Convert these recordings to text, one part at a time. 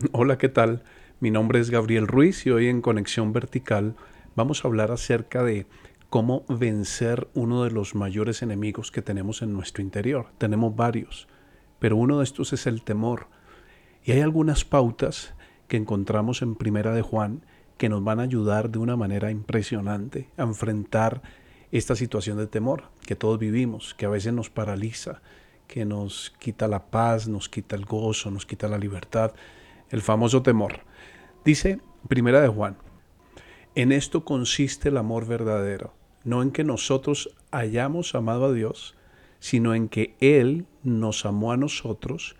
Hola, ¿qué tal? Mi nombre es Gabriel Ruiz y hoy en Conexión Vertical vamos a hablar acerca de cómo vencer uno de los mayores enemigos que tenemos en nuestro interior. Tenemos varios, pero uno de estos es el temor. Y hay algunas pautas que encontramos en Primera de Juan que nos van a ayudar de una manera impresionante a enfrentar esta situación de temor que todos vivimos, que a veces nos paraliza, que nos quita la paz, nos quita el gozo, nos quita la libertad el famoso temor. Dice Primera de Juan, en esto consiste el amor verdadero, no en que nosotros hayamos amado a Dios, sino en que Él nos amó a nosotros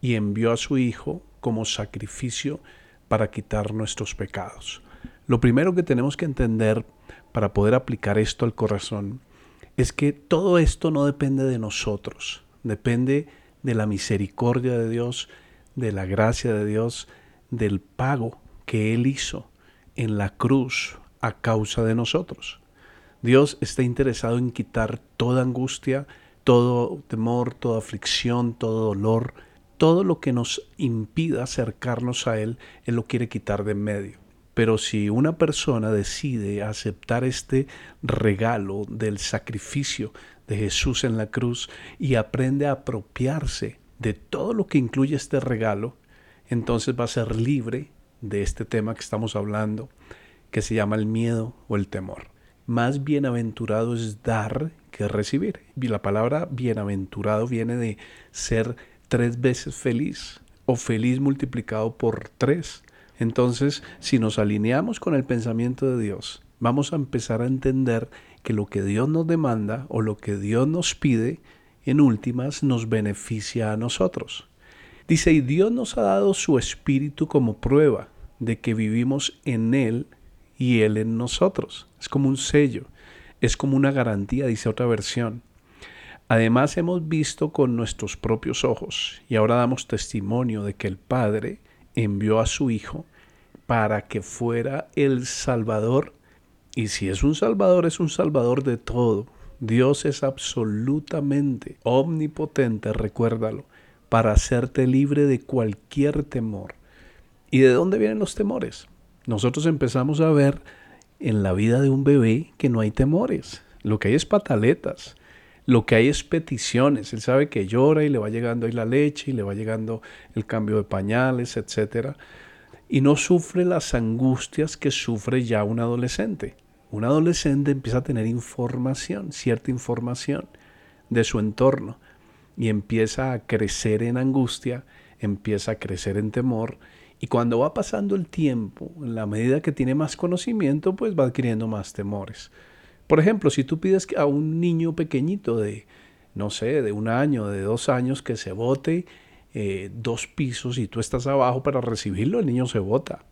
y envió a su Hijo como sacrificio para quitar nuestros pecados. Lo primero que tenemos que entender para poder aplicar esto al corazón es que todo esto no depende de nosotros, depende de la misericordia de Dios de la gracia de Dios, del pago que Él hizo en la cruz a causa de nosotros. Dios está interesado en quitar toda angustia, todo temor, toda aflicción, todo dolor, todo lo que nos impida acercarnos a Él, Él lo quiere quitar de en medio. Pero si una persona decide aceptar este regalo del sacrificio de Jesús en la cruz y aprende a apropiarse de todo lo que incluye este regalo, entonces va a ser libre de este tema que estamos hablando, que se llama el miedo o el temor. Más bienaventurado es dar que recibir. Y la palabra bienaventurado viene de ser tres veces feliz o feliz multiplicado por tres. Entonces, si nos alineamos con el pensamiento de Dios, vamos a empezar a entender que lo que Dios nos demanda o lo que Dios nos pide en últimas nos beneficia a nosotros. Dice, y Dios nos ha dado su espíritu como prueba de que vivimos en Él y Él en nosotros. Es como un sello, es como una garantía, dice otra versión. Además hemos visto con nuestros propios ojos y ahora damos testimonio de que el Padre envió a su Hijo para que fuera el Salvador. Y si es un Salvador, es un Salvador de todo, Dios es absolutamente omnipotente, recuérdalo, para hacerte libre de cualquier temor. ¿Y de dónde vienen los temores? Nosotros empezamos a ver en la vida de un bebé que no hay temores. Lo que hay es pataletas. Lo que hay es peticiones. Él sabe que llora y le va llegando ahí la leche y le va llegando el cambio de pañales, etc. Y no sufre las angustias que sufre ya un adolescente. Un adolescente empieza a tener información, cierta información de su entorno y empieza a crecer en angustia, empieza a crecer en temor y cuando va pasando el tiempo, en la medida que tiene más conocimiento, pues va adquiriendo más temores. Por ejemplo, si tú pides a un niño pequeñito de, no sé, de un año, de dos años, que se bote eh, dos pisos y tú estás abajo para recibirlo, el niño se bota,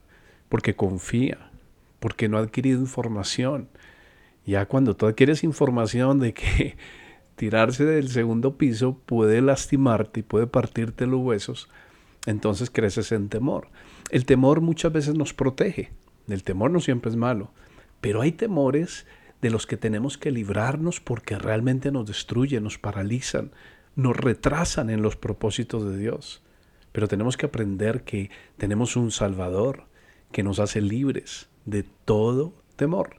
porque confía, porque no ha adquirido información. Ya cuando tú adquieres información de que tirarse del segundo piso puede lastimarte y puede partirte los huesos, entonces creces en temor. El temor muchas veces nos protege. El temor no siempre es malo, pero hay temores de los que tenemos que librarnos porque realmente nos destruyen, nos paralizan, nos retrasan en los propósitos de Dios. Pero tenemos que aprender que tenemos un Salvador que nos hace libres, de todo temor.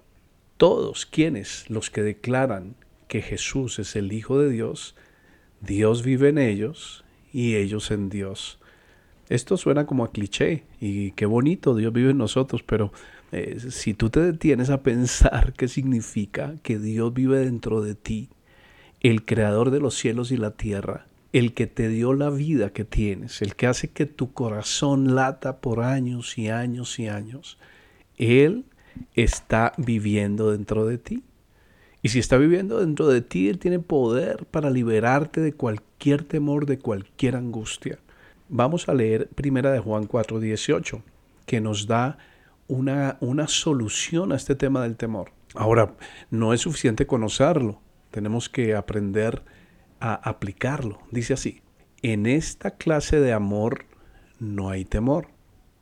Todos quienes, los que declaran que Jesús es el Hijo de Dios, Dios vive en ellos y ellos en Dios. Esto suena como a cliché y qué bonito, Dios vive en nosotros, pero eh, si tú te detienes a pensar qué significa que Dios vive dentro de ti, el creador de los cielos y la tierra, el que te dio la vida que tienes, el que hace que tu corazón lata por años y años y años, él está viviendo dentro de ti. Y si está viviendo dentro de ti, Él tiene poder para liberarte de cualquier temor, de cualquier angustia. Vamos a leer Primera de Juan 4:18, que nos da una, una solución a este tema del temor. Ahora, no es suficiente conocerlo, tenemos que aprender a aplicarlo. Dice así, en esta clase de amor no hay temor,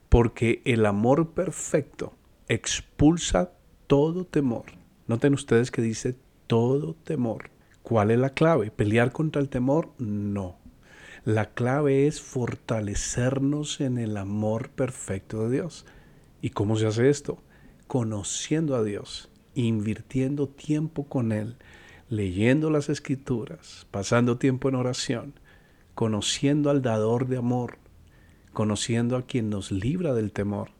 porque el amor perfecto expulsa todo temor. Noten ustedes que dice todo temor. ¿Cuál es la clave? ¿Pelear contra el temor? No. La clave es fortalecernos en el amor perfecto de Dios. ¿Y cómo se hace esto? Conociendo a Dios, invirtiendo tiempo con Él, leyendo las escrituras, pasando tiempo en oración, conociendo al dador de amor, conociendo a quien nos libra del temor.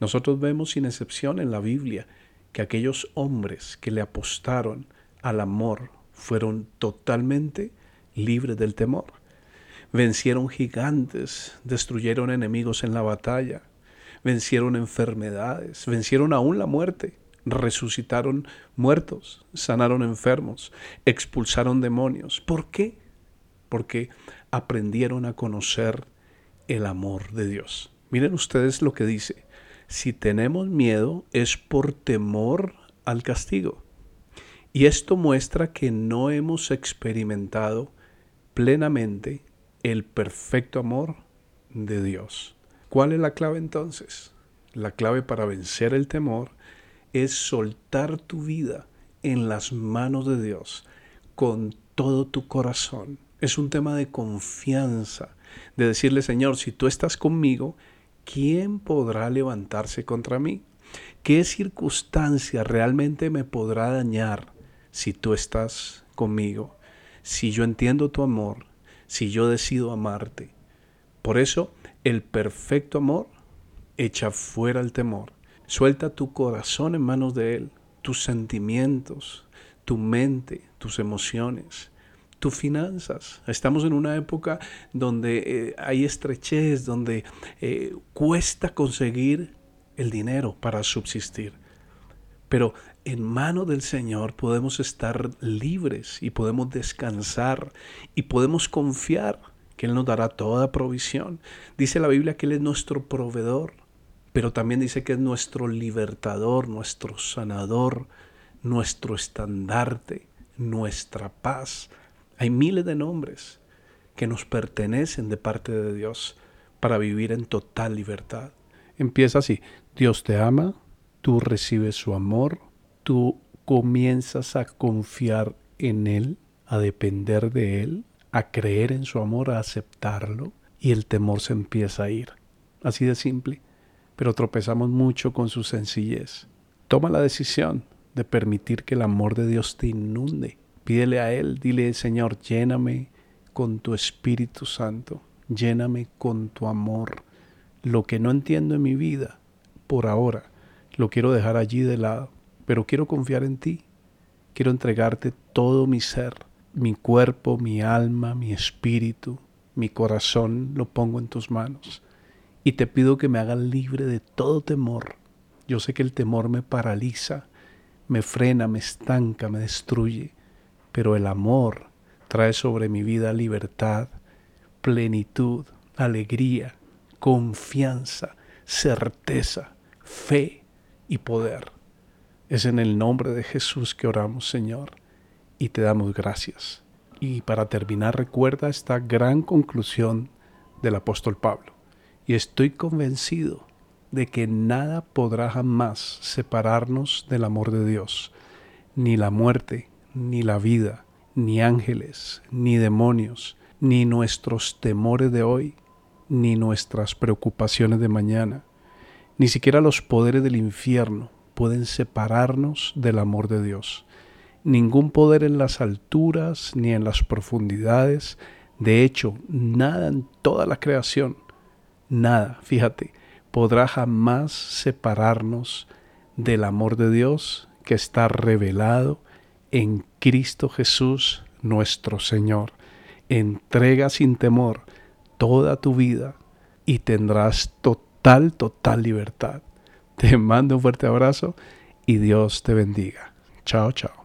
Nosotros vemos sin excepción en la Biblia que aquellos hombres que le apostaron al amor fueron totalmente libres del temor. Vencieron gigantes, destruyeron enemigos en la batalla, vencieron enfermedades, vencieron aún la muerte, resucitaron muertos, sanaron enfermos, expulsaron demonios. ¿Por qué? Porque aprendieron a conocer el amor de Dios. Miren ustedes lo que dice. Si tenemos miedo es por temor al castigo. Y esto muestra que no hemos experimentado plenamente el perfecto amor de Dios. ¿Cuál es la clave entonces? La clave para vencer el temor es soltar tu vida en las manos de Dios con todo tu corazón. Es un tema de confianza, de decirle, Señor, si tú estás conmigo, ¿quién podrá levantarse contra mí? ¿Qué circunstancia realmente me podrá dañar si tú estás conmigo? Si yo entiendo tu amor, si yo decido amarte. Por eso, el perfecto amor echa fuera el temor. Suelta tu corazón en manos de Él, tus sentimientos, tu mente, tus emociones tus finanzas. Estamos en una época donde eh, hay estrechez, donde eh, cuesta conseguir el dinero para subsistir. Pero en mano del Señor podemos estar libres y podemos descansar y podemos confiar que Él nos dará toda provisión. Dice la Biblia que Él es nuestro proveedor, pero también dice que es nuestro libertador, nuestro sanador, nuestro estandarte, nuestra paz, hay miles de nombres que nos pertenecen de parte de Dios para vivir en total libertad. Empieza así, Dios te ama, tú recibes su amor, tú comienzas a confiar en Él, a depender de Él, a creer en su amor, a aceptarlo, y el temor se empieza a ir. Así de simple, pero tropezamos mucho con su sencillez. Toma la decisión de permitir que el amor de Dios te inunde Pídele a Él, dile, Señor, lléname con tu Espíritu Santo, lléname con tu amor. Lo que no entiendo en mi vida, por ahora, lo quiero dejar allí de lado, pero quiero confiar en ti. Quiero entregarte todo mi ser, mi cuerpo, mi alma, mi espíritu, mi corazón, lo pongo en tus manos. Y te pido que me hagas libre de todo temor. Yo sé que el temor me paraliza, me frena, me estanca, me destruye pero el amor trae sobre mi vida libertad, plenitud, alegría, confianza, certeza, fe y poder. Es en el nombre de Jesús que oramos, Señor, y te damos gracias. Y para terminar, recuerda esta gran conclusión del apóstol Pablo. Y estoy convencido de que nada podrá jamás separarnos del amor de Dios, ni la muerte, ni la vida, ni ángeles, ni demonios, ni nuestros temores de hoy, ni nuestras preocupaciones de mañana, ni siquiera los poderes del infierno pueden separarnos del amor de Dios. Ningún poder en las alturas ni en las profundidades, de hecho, nada en toda la creación, nada, fíjate, podrá jamás separarnos del amor de Dios que está revelado en Cristo Jesús nuestro Señor. Entrega sin temor toda tu vida y tendrás total, total libertad. Te mando un fuerte abrazo y Dios te bendiga. Chao, chao.